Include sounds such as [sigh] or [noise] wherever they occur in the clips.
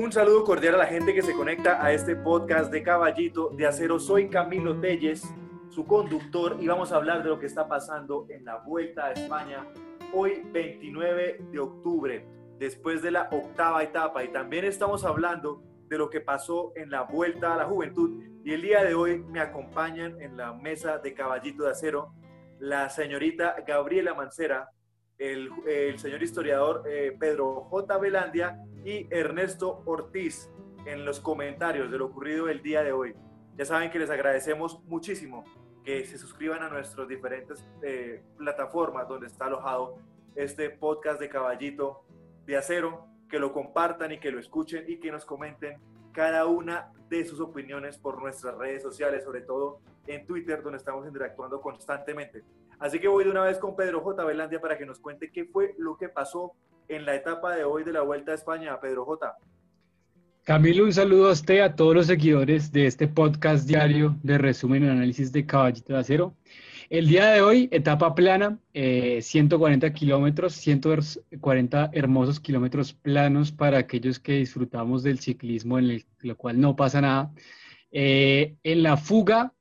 Un saludo cordial a la gente que se conecta a este podcast de Caballito de Acero. Soy Camilo Telles, su conductor, y vamos a hablar de lo que está pasando en la Vuelta a España hoy 29 de octubre, después de la octava etapa. Y también estamos hablando de lo que pasó en la Vuelta a la Juventud. Y el día de hoy me acompañan en la mesa de Caballito de Acero la señorita Gabriela Mancera, el, señor historiador eh, Pedro J. Velandia y Ernesto Ortiz en los comentarios de lo ocurrido el día de hoy. Ya saben que les agradecemos muchísimo que se suscriban a nuestras diferentes eh, plataformas donde está alojado este podcast de Caballito de Acero, que lo compartan y que lo escuchen y que nos comenten cada una de sus opiniones por nuestras redes sociales, sobre todo en Twitter, donde estamos interactuando constantemente. Así que voy de una vez con Pedro J. Velandia para que nos cuente qué fue lo que pasó en la etapa de hoy de la Vuelta a España. Pedro J. Camilo, un saludo a usted, a todos los seguidores de este podcast diario de resumen y análisis de Caballito de Acero. El día de hoy, etapa plana, 140 eh, kilómetros, 140 hermosos kilómetros planos para aquellos que disfrutamos del ciclismo, en lo cual no pasa nada. Eh, en la fuga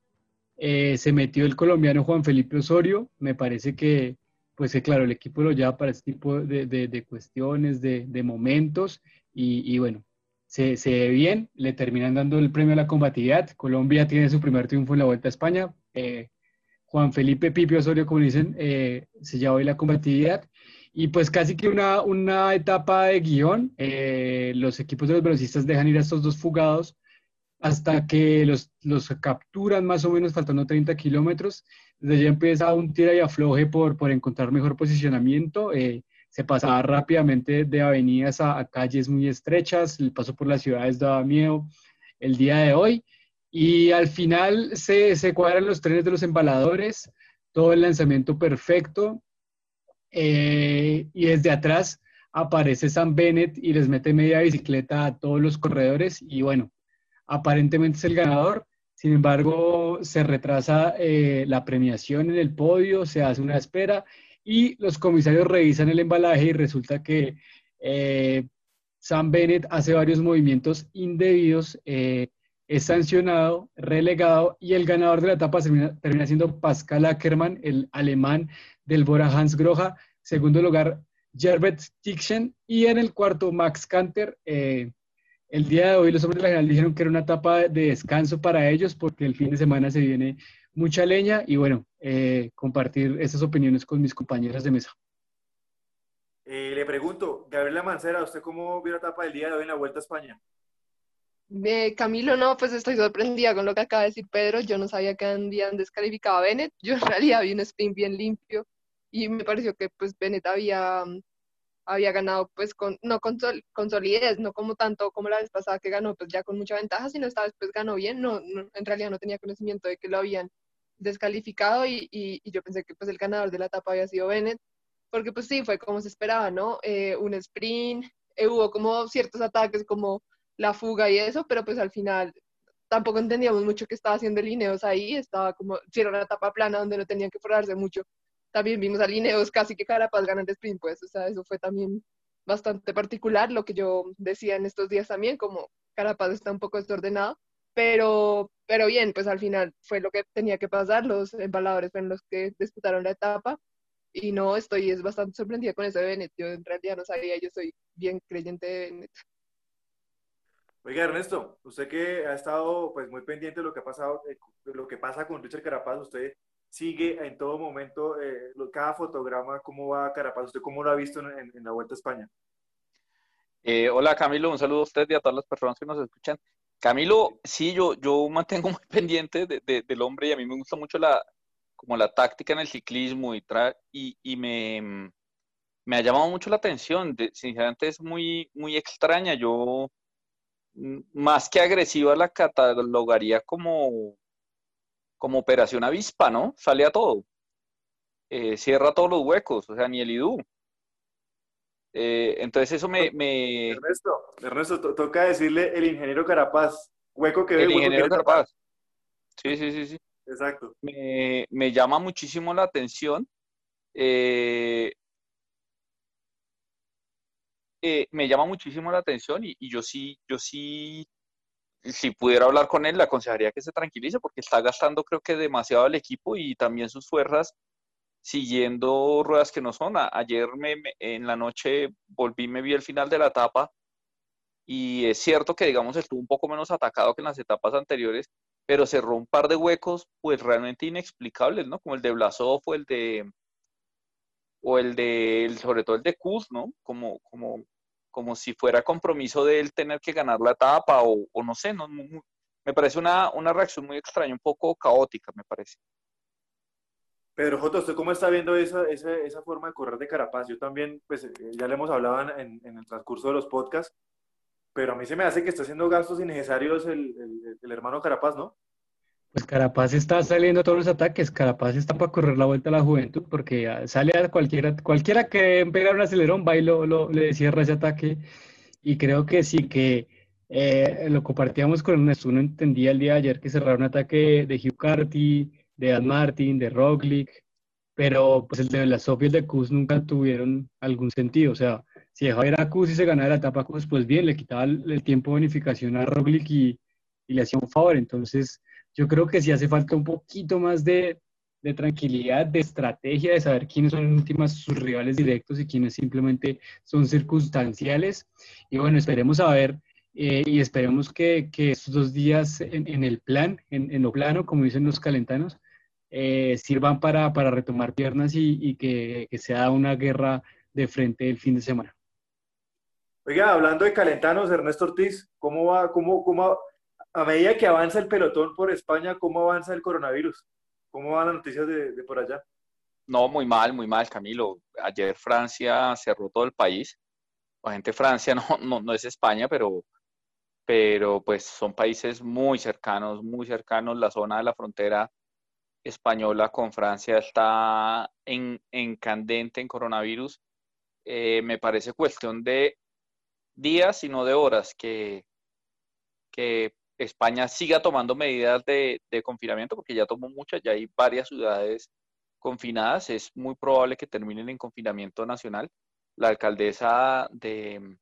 eh, se metió el colombiano Juan Felipe Osorio. Me parece que, pues claro, el equipo lo lleva para este tipo de, cuestiones, de, momentos. Y, bueno, se, se, ve bien, le terminan dando el premio a la combatividad. Colombia tiene su primer triunfo en la Vuelta a España. Juan Felipe Pipio Osorio, como dicen, eh, se llevó hoy la combatividad. Y pues casi que una, una etapa de guion. Eh, los equipos de los velocistas dejan ir a estos dos fugados hasta que los, los capturan más o menos faltando 30 kilómetros. Desde allí empieza un tira y afloje por, por encontrar mejor posicionamiento. Eh, se pasaba rápidamente de avenidas a, calles muy estrechas. El paso por las ciudades daba miedo. El día de hoy y al final se, se cuadran los trenes de los embaladores, todo el lanzamiento perfecto. Eh, y desde atrás aparece Sam Bennett y les mete media bicicleta a todos los corredores. Y bueno, aparentemente es el ganador. Sin embargo, se retrasa eh, la premiación en el podio, se hace una espera y los comisarios revisan el embalaje y resulta que eh, Sam Bennett hace varios movimientos indebidos es sancionado, relegado y el ganador de la etapa termina, siendo Pascal Ackermann, el alemán del Bora Hans Groja. Segundo lugar, Gerbert Tixen y en el cuarto, Max Kanter. Eh, el día de hoy los hombres de la general dijeron que era una etapa de descanso para ellos porque el fin de semana se viene mucha leña y bueno, eh, compartir esas opiniones con mis compañeras de mesa. Eh, le pregunto, Gabriela Mancera, ¿usted cómo vio la etapa del día de hoy en la Vuelta a España? Camilo, no, pues estoy sorprendida con lo que acaba de decir Pedro. Yo no sabía que habían descalificado a Bennett. Yo en realidad vi un sprint bien limpio y me pareció que pues Bennett había, había ganado pues con, no con, con solidez, no como tanto como la vez pasada que ganó pues ya con mucha ventaja, sino esta vez pues ganó bien. No, en realidad no tenía conocimiento de que lo habían descalificado y, y, yo pensé que pues el ganador de la etapa había sido Bennett, porque pues sí, fue como se esperaba, ¿no? Eh, un sprint, eh, hubo como ciertos ataques como la fuga y eso, pero pues al final tampoco entendíamos mucho qué estaba haciendo Lineos ahí, estaba como, si era una etapa plana donde no tenían que forrarse mucho. También vimos a Lineos casi que Carapaz ganando sprint, pues, o sea, eso fue también bastante particular, lo que yo decía en estos días también, como Carapaz está un poco desordenado, pero, pero bien, pues al final fue lo que tenía que pasar, los embaladores fueron los que disputaron la etapa, y no, estoy es bastante sorprendida con eso de Bennett, yo en realidad no sabía, yo soy bien creyente de Bennett. Oiga, Ernesto, usted que ha estado pues muy pendiente de lo que ha pasado, eh, lo que pasa con Richard Carapaz, usted sigue en todo momento eh, cada fotograma, cómo va Carapaz, usted cómo lo ha visto en, la Vuelta a España. Eh, hola Camilo, un saludo a usted y a todas las personas que nos escuchan. Camilo, sí, yo, yo mantengo [laughs] muy pendiente del hombre y a mí me gusta mucho la, como la táctica en el ciclismo y, y, me, me ha llamado mucho la atención. sinceramente es muy, muy extraña. Yo más que agresiva la catalogaría como, como operación avispa, ¿no? Sale a todo. Eh, cierra todos los huecos, o sea, ni el IDU. Eh, entonces eso me... Ernesto, Ernesto, toca decirle el ingeniero Carapaz, hueco que ve. El ingeniero Carapaz. Sí, sí, sí, sí. Exacto. Me, me llama muchísimo la atención. Eh, me llama muchísimo la atención y, y, yo sí, yo sí, si pudiera hablar con él, le aconsejaría que se tranquilice porque está gastando creo que demasiado el equipo y también sus fuerzas siguiendo ruedas que no son. ayer me, en la noche volví, me vi el final de la etapa y es cierto que, digamos, estuvo un poco menos atacado que en las etapas anteriores, pero cerró un par de huecos, pues realmente inexplicables, ¿no? Como el de Blasov o el de, o el de, sobre todo el de Kuz, ¿no? Como, como, como si fuera compromiso de él tener que ganar la etapa o, no sé, no, me parece una, una reacción muy extraña, un poco caótica, me parece. Pedro J, ¿usted cómo está viendo esa, esa, esa, forma de correr de Carapaz? Yo también, pues eh, ya le hemos hablado en, en, el transcurso de los podcasts, pero a mí se me hace que está haciendo gastos innecesarios el, el, hermano Carapaz, ¿no? Pues Carapaz está saliendo a todos los ataques, Carapaz está para correr la vuelta a la juventud, porque sale a cualquiera, cualquiera que pegar un acelerón, va y lo, lo, le cierra ese ataque, y creo que sí que eh, lo compartíamos con Ernesto, uno entendía el día de ayer que cerrar un ataque de Hugh Carty, de Dan Martin, de Roglic, pero pues el de las Sofias de Kuz nunca tuvieron algún sentido. O sea, si dejaba ir a Kuz y se ganaba la etapa Kuz, pues bien, le quitaba el, tiempo de bonificación a Roglic y, y, le hacía un favor. Entonces, yo creo que sí hace falta un poquito más de, de tranquilidad, de estrategia, de saber quiénes son en últimas sus rivales directos y quiénes simplemente son circunstanciales. Y bueno, esperemos a ver eh, y esperemos que, que, estos dos días en, en el plan, en, en, lo plano, como dicen los calentanos, eh, sirvan para, para, retomar piernas y, y que, que, sea una guerra de frente el fin de semana. Oiga, hablando de calentanos, Ernesto Ortiz, ¿cómo va, cómo, cómo, a medida que avanza el pelotón por España, cómo avanza el coronavirus? ¿Cómo van las noticias de, de por allá? No, muy mal, muy mal, Camilo. Ayer Francia cerró todo el país. La gente Francia [laughs] no, no, no es España, pero, pero pues son países muy cercanos, muy cercanos. La zona de la frontera española con Francia está en, en candente en coronavirus, eh, me parece cuestión de días y no de horas que, que España siga tomando medidas de, confinamiento, porque ya tomó muchas, ya hay varias ciudades confinadas, es muy probable que terminen en confinamiento nacional. La alcaldesa de,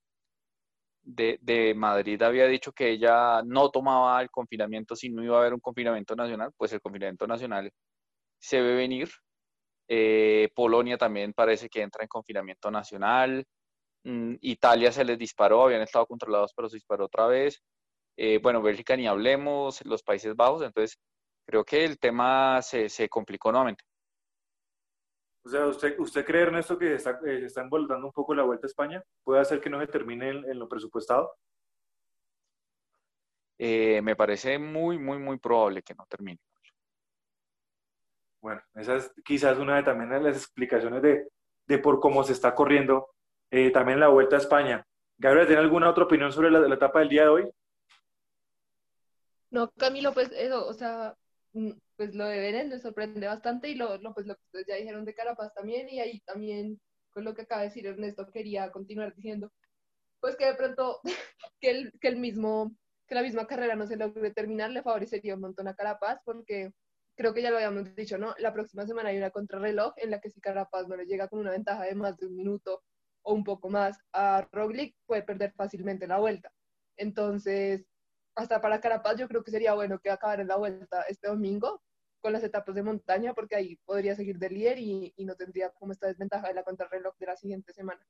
de, de, Madrid había dicho que ella no tomaba el confinamiento si no iba a haber un confinamiento nacional, pues el confinamiento nacional se ve venir. Eh, Polonia también parece que entra en confinamiento nacional. Mm, Italia se les disparó, habían estado controlados, pero se disparó otra vez. Eh, bueno, Bélgica ni hablemos, los Países Bajos, entonces creo que el tema se, se complicó nuevamente. O sea, ¿usted, usted cree, Ernesto, que está, eh, se está envolviendo un poco la vuelta a España? ¿Puede hacer que no se termine en, en lo presupuestado? Eh, me parece muy, muy, muy probable que no termine. Bueno, esa es quizás una de también de las explicaciones de, de por cómo se está corriendo eh, también la vuelta a España. Gabriel, ¿tiene alguna otra opinión sobre la, la etapa del día de hoy? No, Camilo, pues eso, o sea, mm, pues lo de Bennett me sorprende bastante y lo, lo, pues lo que ustedes ya dijeron de Carapaz también y ahí también con lo que acaba de decir Ernesto quería continuar diciendo pues que de pronto [laughs] que el, que el mismo que la misma carrera no se logre terminar le favorecería un montón a Carapaz porque creo que ya lo habíamos dicho, ¿no? La próxima semana hay una contrarreloj en la que si Carapaz no le llega con una ventaja de más de un minuto o un poco más a Roglic puede perder fácilmente la vuelta. Entonces, hasta para Carapaz yo creo que sería bueno que acabar en la vuelta este domingo con las etapas de montaña, porque ahí podría seguir de líder y, y, no tendría como esta desventaja de la contrarreloj de la siguiente semana.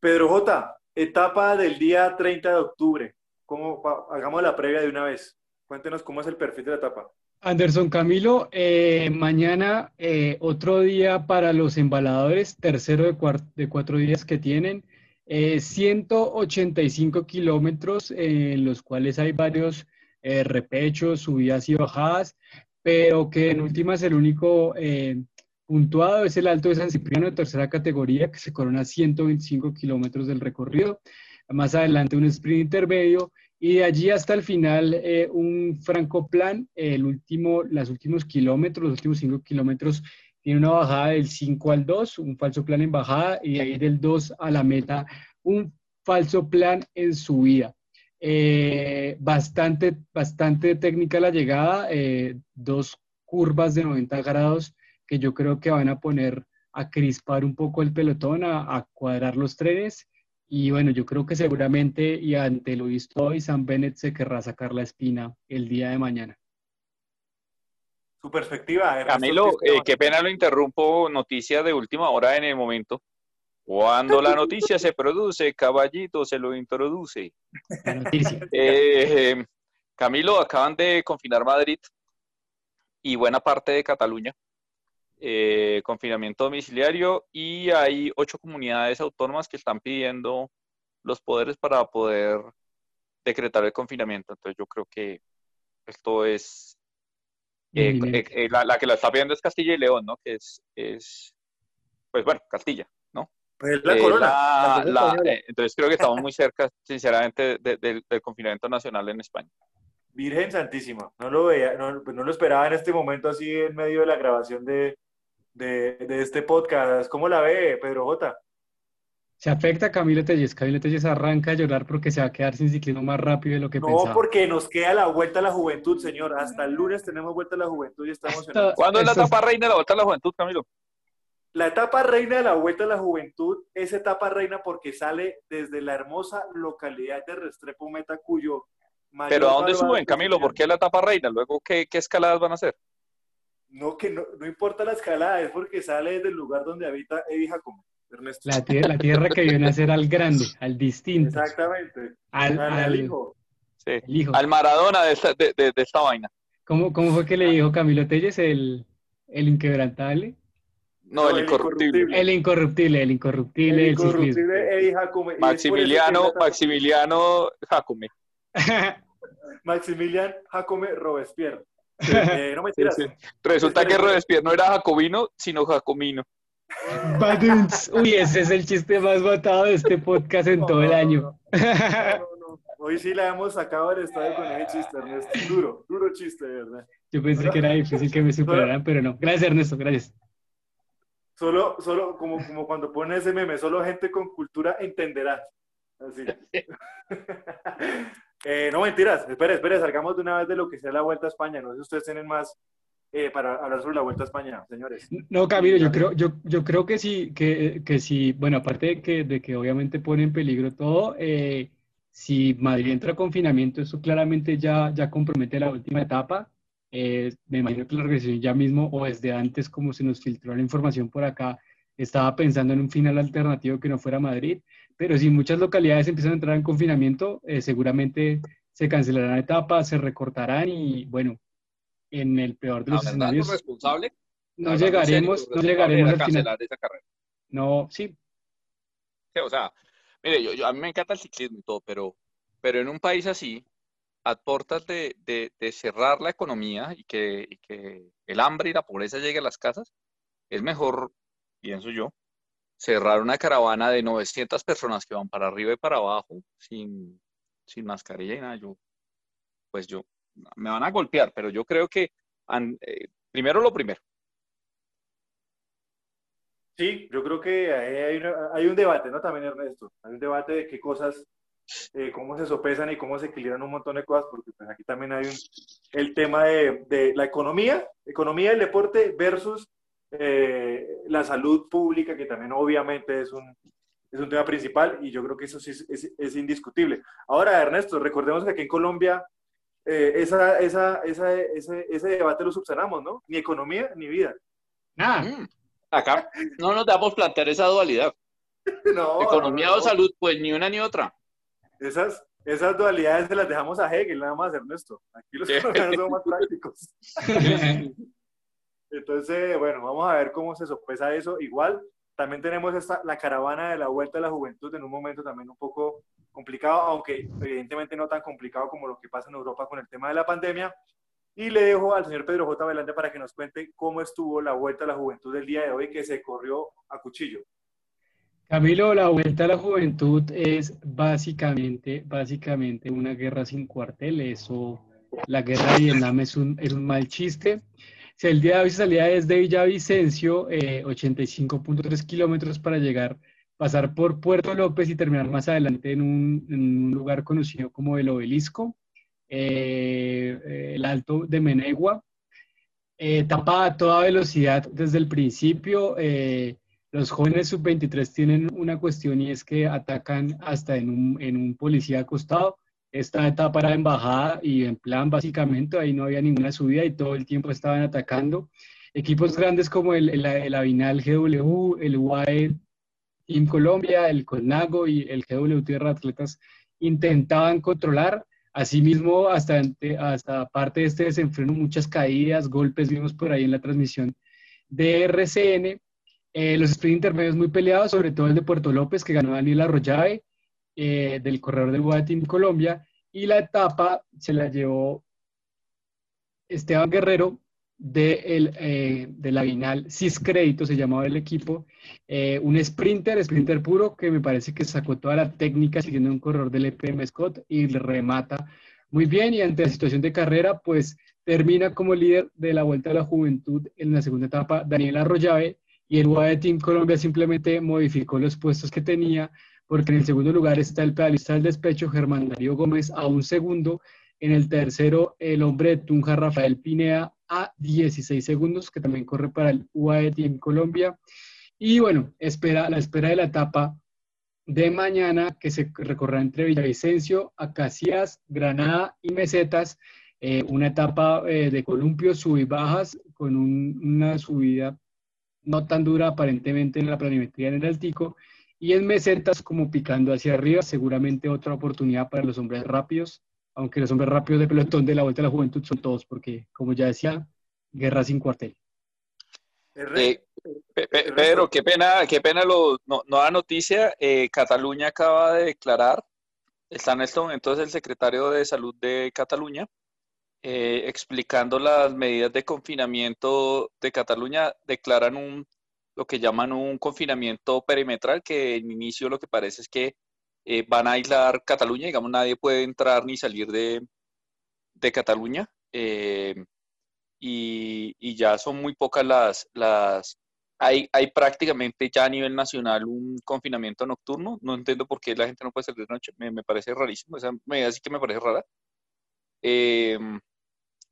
Pedro J, etapa del día 30 de octubre. ¿Cómo, hagamos la previa de una vez. Cuéntenos cómo es el perfil de la etapa. Anderson Camilo, eh, mañana eh, otro día para los embaladores, tercero de, de cuatro días que tienen. Eh, 185 kilómetros en los cuales hay varios eh, repechos, subidas y bajadas, pero que en últimas el único eh, puntuado es el Alto de San Cipriano de tercera categoría, que se corona 125 kilómetros del recorrido. Más adelante un sprint intermedio y de allí hasta el final eh, un franco plan, el último, los últimos kilómetros, los últimos 5 kilómetros tiene una bajada del 5 al 2, un falso plan en bajada, y de ahí del 2 a la meta, un falso plan en subida. Eh, bastante, bastante técnica la llegada, eh, dos curvas de 90 grados que yo creo que van a poner a crispar un poco el pelotón, a, a cuadrar los trenes Y bueno, yo creo que seguramente y ante lo visto hoy, Sam Bennett se querrá sacar la espina el día de mañana. Su perspectiva. Ernesto Camilo, eh, qué pena lo interrumpo, noticia de última hora en el momento. Cuando la noticia se produce, caballito se lo introduce. [laughs] Eh, Camilo, acaban de confinar Madrid y buena parte de Cataluña. Eh, confinamiento domiciliario y hay ocho comunidades autónomas que están pidiendo los poderes para poder decretar el confinamiento. Entonces yo creo que esto es... Eh, eh, la, que la está pidiendo es Castilla y León, ¿no? Que es, es pues bueno, Castilla, ¿no? Pues la corona. entonces creo que estamos muy cerca, sinceramente, del confinamiento nacional en España. Virgen Santísima, no lo veía, no, pues no lo esperaba en este momento así en medio de la grabación de, de, este podcast. ¿Cómo la ve, Pedro J? Se afecta a Camilo Telles. Camilo Telles arranca a llorar porque se va a quedar sin ciclismo más rápido de lo que pensaba. No, porque nos queda la vuelta a la juventud, señor. Hasta el lunes tenemos vuelta a la juventud y estamos ¿Cuándo es la etapa reina de la vuelta a la juventud, Camilo? La etapa reina de la vuelta a la juventud es etapa reina porque sale desde la hermosa localidad de Restrepo Metacuyo. Pero ¿a dónde suben, Camilo? ¿Por qué la etapa reina? Luego, ¿qué, qué escaladas van a hacer? No, que no, no, importa la escalada, es porque sale del lugar donde habita Eddie Jacome, Ernesto. La tierra, la tierra que viene a ser al grande, al distinto. Exactamente. Al, al, hijo. Sí. Al Maradona de esta, de, de, esta vaina. ¿Cómo, ¿Cómo, fue que le dijo Camilo Telles el, el inquebrantable? No, el, incorruptible. El incorruptible, el incorruptible. El incorruptible Eddie Jacome. Maximiliano, Maximiliano Jacome. [laughs] Maximilian Jacome Robespierre. Eh, no me tiras. Resulta que Robespierre no era jacobino, sino jacomino. Uy, ese es el chiste más votado de este podcast en todo el año. Hoy sí la hemos sacado del estadio con ese chiste, Ernesto. Duro, duro chiste, ¿verdad? Yo pensé que era difícil que me superaran, pero no. Gracias, Ernesto, gracias. Solo, solo como, como cuando pone ese meme, solo gente con cultura entenderá. Así. [laughs] Eh, no, mentiras. Espere, espere, salgamos de una vez de lo que sea la Vuelta a España. No sé si ustedes tienen más eh, para hablar sobre la Vuelta a España, señores. No, Camilo, yo creo, yo, yo creo que sí, que, que sí, bueno, aparte de que, de que obviamente pone en peligro todo, eh, si Madrid entra a confinamiento, eso claramente ya, ya compromete la última etapa. me imagino que la organización ya mismo o desde antes, como se nos filtró la información por acá, estaba pensando en un final alternativo que no fuera Madrid. Pero si muchas localidades empiezan a entrar en confinamiento, eh, seguramente se cancelarán etapas, se recortarán y bueno, en el peor de los escenarios. responsable? No, llegaremos, no, llegaremos a cancelar esa carrera. No, sí. o sea, mire, yo, a mí me encanta el ciclismo y todo, pero, pero en un país así, a portas de, de, cerrar la economía y que, y que el hambre y la pobreza llegue a las casas, es mejor, pienso yo, cerrar una caravana de 900 personas que van para arriba y para abajo sin, sin mascarilla y nada, yo, pues yo, me van a golpear, pero yo creo que eh, primero lo primero. Sí, yo creo que hay, hay, un debate, ¿no? También, Ernesto, hay un debate de qué cosas, eh, cómo se sopesan y cómo se equilibran un montón de cosas, porque pues aquí también hay un, el tema de, de la economía, economía del deporte versus eh, la salud pública, que también obviamente es un, es un tema principal y yo creo que eso sí es, es, indiscutible. Ahora, Ernesto, recordemos que aquí en Colombia eh, esa, esa, esa, ese, ese, debate lo subsanamos, ¿no? Ni economía ni vida. Nada. Mm. Acá no nos damos plantear esa dualidad. [laughs] no, economía o salud, pues ni una ni otra. Esas, esas dualidades se las dejamos a Hegel, nada más, Ernesto. Aquí los colombianos [laughs] son más prácticos. [laughs] Entonces, bueno, vamos a ver cómo se sopesa eso. Igual, también tenemos esta, la caravana de la Vuelta a la Juventud en un momento también un poco complicado, aunque evidentemente no tan complicado como lo que pasa en Europa con el tema de la pandemia. Y le dejo al señor Pedro J. Velante para que nos cuente cómo estuvo la Vuelta a la Juventud del día de hoy que se corrió a cuchillo. Camilo, la Vuelta a la Juventud es básicamente, básicamente una guerra sin cuartel. Eso, la guerra de Vietnam es un, es un mal chiste. Si el día de hoy salía desde Villavicencio, 85.3 eh, kilómetros para llegar, pasar por Puerto López y terminar más adelante en un, lugar conocido como el Obelisco, eh, eh, el Alto de Menegua. etapa a toda velocidad desde el principio. los jóvenes sub-23 tienen una cuestión y es que atacan hasta en un, en un policía acostado. Esta etapa era en bajada y en plan básicamente ahí no había ninguna subida y todo el tiempo estaban atacando. Equipos grandes como el, el, el Avinal GW, el UAE Team Colombia, el Colnago y el GW Tierra Atletas intentaban controlar. Asimismo, hasta, hasta parte de este desenfreno, muchas caídas, golpes, vimos por ahí en la transmisión de RCN. Eh, los sprint intermedios muy peleados, sobre todo el de Puerto López, que ganó Daniel Arroyave, eh, del corredor del Team Colombia. Y la etapa se la llevó Esteban Guerrero, de, el, eh, de la Vinal CIS Crédito, se llamaba el equipo, eh, un sprinter, sprinter puro, que me parece que sacó toda la técnica siguiendo un corredor del EPM Scott y le remata muy bien y ante la situación de carrera, pues termina como líder de la Vuelta a la Juventud en la segunda etapa Daniel Arroyave y el UAE Team Colombia simplemente modificó los puestos que tenía porque en el segundo lugar está el pedalista del despecho Germán Darío Gómez a un segundo, en el tercero el hombre de Tunja Rafael Pinea a 16 segundos, que también corre para el UAE en Colombia. Y bueno, espera, la espera de la etapa de mañana que se recorrerá entre Villavicencio, Acacias, Granada y Mesetas, eh, una etapa eh, de columpios, sub y bajas, con una subida no tan dura aparentemente en la planimetría en el Altico, y en Mesetas como picando hacia arriba, seguramente otra oportunidad para los hombres rápidos aunque los hombres rápidos de pelotón de la Vuelta a la Juventud son todos, porque, como ya decía, guerra sin cuartel. Eh, Pedro, qué pena, qué pena lo, no, nueva noticia. Eh, Cataluña acaba de declarar, está en este momento el secretario de Salud de Cataluña, eh, explicando las medidas de confinamiento de Cataluña, declaran un lo que llaman un confinamiento perimetral, que en inicio lo que parece es que eh, van a aislar Cataluña, digamos, nadie puede entrar ni salir de, de Cataluña. Eh, y, y, ya son muy pocas las... las hay, hay prácticamente ya a nivel nacional un confinamiento nocturno. No entiendo por qué la gente no puede salir de noche. Me, me parece rarísimo. Esa medida sí que me parece rara. Eh,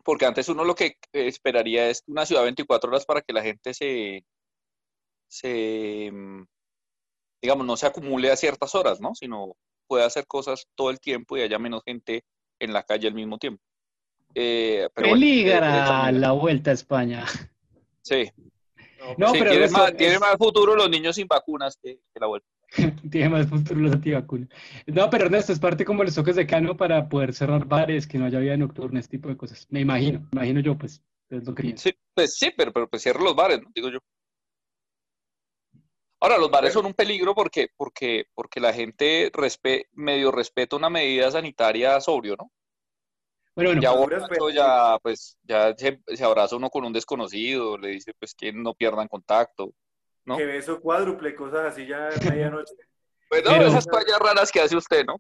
porque antes uno lo que esperaría es una ciudad 24 horas para que la gente se, se digamos, no se acumule a ciertas horas, ¿no? Sino pueda hacer cosas todo el tiempo y haya menos gente en la calle al mismo tiempo. Eh, pero Peligra eh, la vuelta a España. Sí. No, pero tiene, más, tiene, más, futuro los niños sin vacunas que, la vuelta. [laughs] tiene más futuro los antivacunas. No, pero Ernesto, es parte como los toques de cano para poder cerrar bares, que no haya vida nocturna, ese tipo de cosas. Me imagino, me imagino yo, pues, es lo que Sí, pues sí, pero, pero pues cierra los bares, ¿no? Digo yo. Ahora, los bares son un peligro porque, porque, porque la gente medio respeta una medida sanitaria sobrio, ¿no? Bueno, ya, ya, pues, ya se, abraza uno con un desconocido, le dice pues que no pierdan contacto, ¿no? Que beso cuádruple, cosas así ya a medianoche. [laughs] Pues no, esas fallas raras que hace usted, ¿no?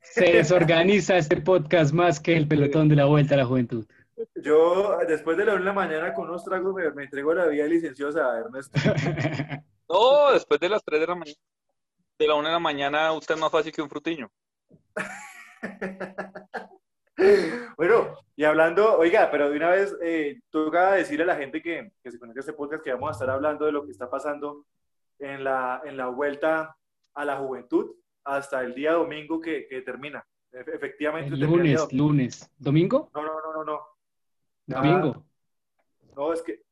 Se desorganiza este podcast más que el pelotón de la vuelta a la juventud. Yo, después de la una de la mañana con unos tragos, me, me entrego la vía licenciosa, Ernesto. [laughs] No, después de las 3 de la mañana. De la 1 de la mañana, usted es más fácil que un frutiño. [laughs] bueno, y hablando, oiga, pero de una vez, eh, toca decirle a la gente que, que se conecta a este podcast que vamos a estar hablando de lo que está pasando en la, en la vuelta a la juventud hasta el día domingo que, que termina. Efectivamente. lunes, lunes. ¿Domingo? No, no, no, no, no. Domingo. no, es que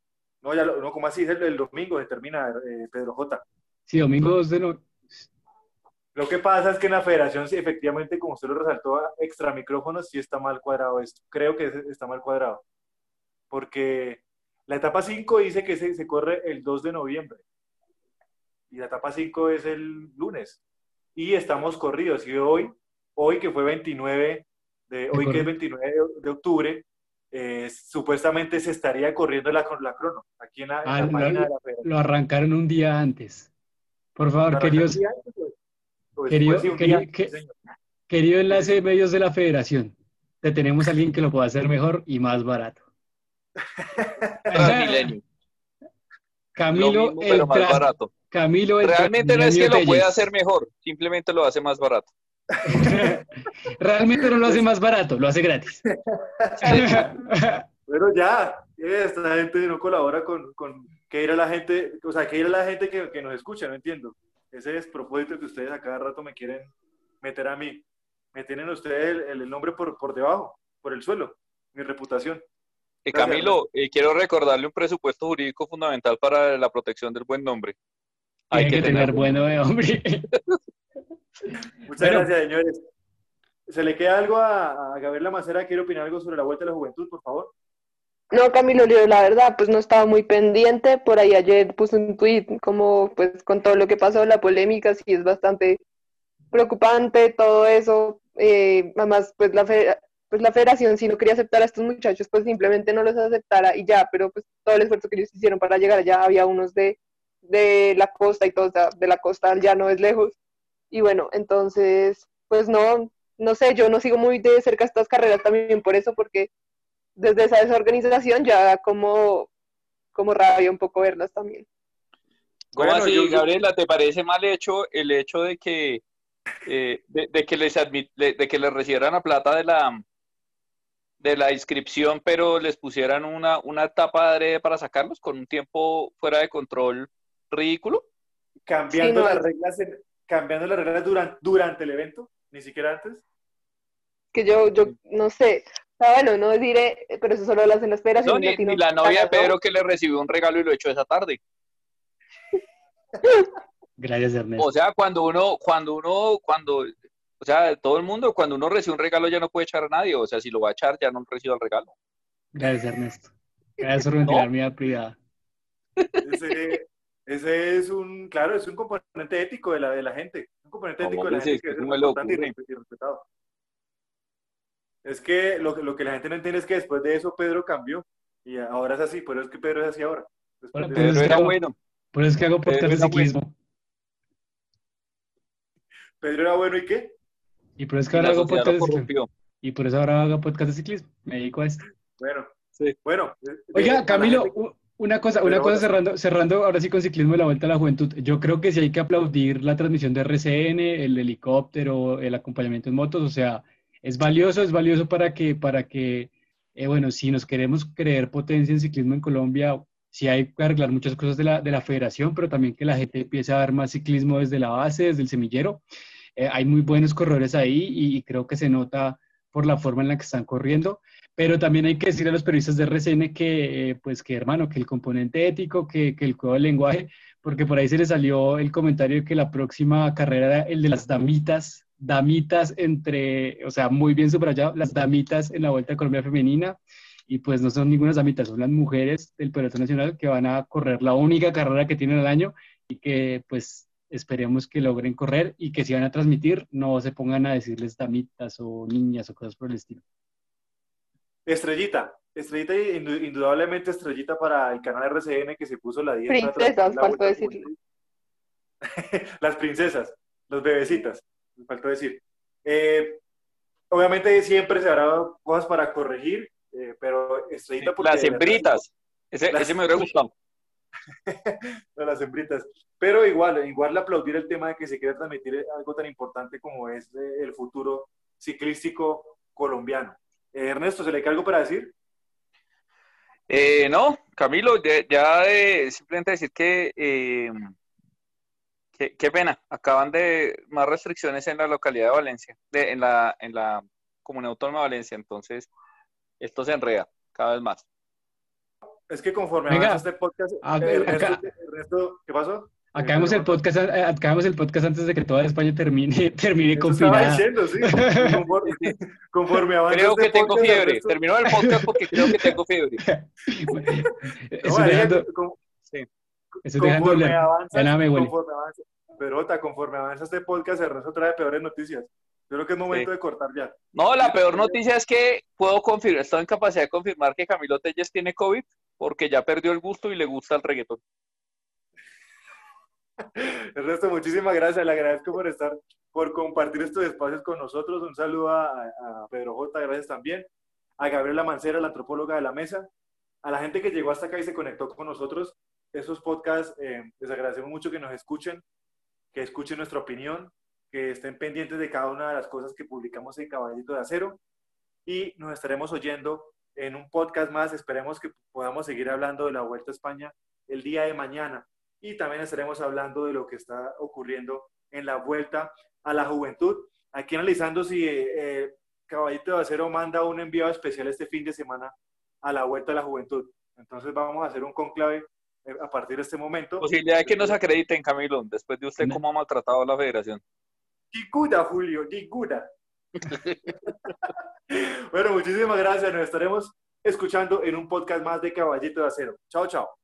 no, ya lo, no, como así? El, el domingo se termina, eh, Pedro J. Sí, domingo 2 de no... Lo que pasa es que en la federación, sí, efectivamente, como usted lo resaltó, extra micrófonos, sí está mal cuadrado esto. Creo que está mal cuadrado. Porque la etapa 5 dice que se, se corre el 2 de noviembre. Y la etapa 5 es el lunes. Y estamos corridos. Y hoy, hoy que fue 29 de, hoy que es 29 de octubre, eh, supuestamente se estaría corriendo la, la crono aquí en la, ah, página de la Federación. Lo arrancaron un día antes. Por favor, queridos, querido, enlace de medios de la Federación, te tenemos a alguien que lo pueda hacer mejor y más barato. [laughs] Camilo, el más barato. Camilo, Realmente no es que lo pueda hacer mejor, simplemente lo hace más barato. [laughs] Realmente no lo hace más barato, lo hace gratis. [laughs] Pero ya, esta gente no colabora con, con que ir a la gente, o sea, que ir a la gente que, que nos escucha, no entiendo. Ese es propósito que ustedes a cada rato me quieren meter a mí. Me tienen ustedes el, el nombre por, por debajo, por el suelo, mi reputación. Eh, Camilo, eh, quiero recordarle un presupuesto jurídico fundamental para la protección del buen nombre. Hay que, tener bueno de hombre. [laughs] Muchas gracias, señores. ¿Se le queda algo a, a Gabriela Macera? ¿Quiere opinar algo sobre la vuelta de la juventud, por favor? No, Camilo, la verdad, pues no estaba muy pendiente. Por ahí ayer puse un tweet como pues con todo lo que pasó, la polémica, sí es bastante preocupante todo eso. Eh, además, pues la, fe- pues la federación si no quería aceptar a estos muchachos, pues simplemente no los aceptara y ya, pero pues todo el esfuerzo que ellos hicieron para llegar allá, había unos de, de la costa y todos o sea, de la costa al llano es lejos. Y bueno, entonces, pues no, no sé, yo no sigo muy de cerca estas carreras también por eso, porque desde esa desorganización ya da como, como rabia un poco verlas también. ¿Cómo Bueno, así, yo- Gabriela? ¿Te parece mal hecho el hecho de que, eh, de, de que les admit- de, de que les recibieran la plata de la de la inscripción, pero les pusieran una, una tapa adrede para sacarlos con un tiempo fuera de control ridículo? Cambiando Sí, no, las reglas, en- cambiando las reglas durante, durante el evento, ni siquiera antes. Que yo, yo no sé, bueno, no diré, pero eso solo lo hacen las No, federaciones ni, ni la novia de ¿no? Pedro que le recibió un regalo y lo echó esa tarde. Gracias, Ernesto. O sea, cuando uno, cuando uno, cuando, o sea, todo el mundo, cuando uno recibe un regalo ya no puede echar a nadie. O sea, si lo va a echar, ya no recibe el regalo. Gracias, Ernesto. Gracias por ventilar mi vida privada. Ese, ese es un, claro, es un componente ético de la, de la gente. Un componente ¿Cómo ético de la gente que es ¿Cómo le importante y respetado. Es que lo, que- lo que la gente no entiende es que después de eso Pedro cambió. Y ahora es así, pero es que Pedro es así ahora. Bueno, de- Pero es Pedro que era hago- bueno. Por eso es que hago podcast de bueno. ciclismo. Pedro era bueno y qué? Y por eso es que ahora hago podcast de ciclismo. Y por eso ahora hago podcast de ciclismo. Me dedico a esto. Bueno, Sí. bueno. Oiga, la Camilo, gente- u- una cosa, Pero una cosa cerrando, cerrando ahora sí con ciclismo de la Vuelta a la Juventud. Yo creo que sí hay que aplaudir la transmisión de RCN, el helicóptero, el acompañamiento en motos. O sea, es valioso, es valioso para que, para que, eh, bueno, si nos queremos creer potencia en ciclismo en Colombia, sí hay que arreglar muchas cosas de la, de la federación, pero también que la gente empiece a ver más ciclismo desde la base, desde el semillero. Eh, hay muy buenos corredores ahí y, y creo que se nota por la forma en la que están corriendo. Pero también hay que decir a los periodistas de RCN que, eh, pues que hermano, que el componente ético, que, el cuidado del lenguaje, porque por ahí se le salió el comentario de que la próxima carrera era el de las damitas, damitas entre, o sea, muy bien subrayado, las damitas en la Vuelta a Colombia Femenina, y pues no son ninguna damitas, son las mujeres del pelotón nacional que van a correr la única carrera que tienen al año y que pues esperemos que logren correr y que si van a transmitir no se pongan a decirles damitas o niñas o cosas por el estilo. Estrellita, Estrellita, indu- indudablemente Estrellita para el canal RCN que se puso la 10 para Princesas, faltó. Juventud. [laughs] Las princesas, los bebecitas, faltó decir. Eh, obviamente siempre se habrá cosas para corregir, eh, pero Estrellita porque Las hembritas. Ese, Las- ese me hubiera gustado. [laughs] las hembritas. Pero igual, igual aplaudir el tema de que se quiere transmitir algo tan importante como es eh, el futuro ciclístico colombiano. Eh, Ernesto, ¿se le queda algo para decir? Eh, no, Camilo, ya, ya, eh, simplemente decir que, eh, que- qué pena, acaban de más restricciones en la localidad de Valencia, de- en la, en la comunidad autónoma de Valencia, entonces esto se enreda cada vez más. Es que conforme Venga. avanza este podcast, Ah, eh, Ernesto, acá- Ernesto, ¿qué pasó? Acabemos Eh, el podcast, eh, acabemos el podcast antes de que toda España termine, [laughs] termine Eso estaba confinada. diciendo, sí. Conforme, conforme avanza Creo este que tengo podcast, fiebre, Ernesto- terminó el podcast porque creo que tengo fiebre. [laughs] No, Estoy ahí, dejando, con- Sí. estoy dejando conforme oler. avanza, Ya nada me huele. conforme avanza, pero Ota, conforme avanza este podcast, Ernesto trae peores noticias. Yo creo que es momento Sí. de cortar ya. No, la peor noticia es que puedo confirmar, estoy en capacidad de confirmar que Camilo Telles tiene COVID porque ya perdió el gusto y le gusta el reggaetón. Ernesto, muchísimas gracias. Le agradezco por estar, por compartir estos espacios con nosotros. Un saludo a, a Pedro J, gracias también. A Gabriela Mancera, la antropóloga de la mesa. A la gente que llegó hasta acá y se conectó con nosotros. Esos podcasts, eh, les agradecemos mucho que nos escuchen, que escuchen nuestra opinión, que estén pendientes de cada una de las cosas que publicamos en Caballito de Acero. Y nos estaremos oyendo en un podcast más. Esperemos que podamos seguir hablando de la Vuelta a España el día de mañana y también estaremos hablando de lo que está ocurriendo en la Vuelta a la Juventud. Aquí analizando si eh, Caballito de Acero manda un enviado especial este fin de semana a la Vuelta a la Juventud. Entonces vamos a hacer un conclave eh, a partir de este momento. Posibilidad de que nos acrediten, Camilo, después de usted cómo ha maltratado a la federación. Diguda, Julio, diguda. [laughs] bueno, muchísimas gracias. Nos estaremos escuchando en un podcast más de Caballito de Acero. Chao, chao.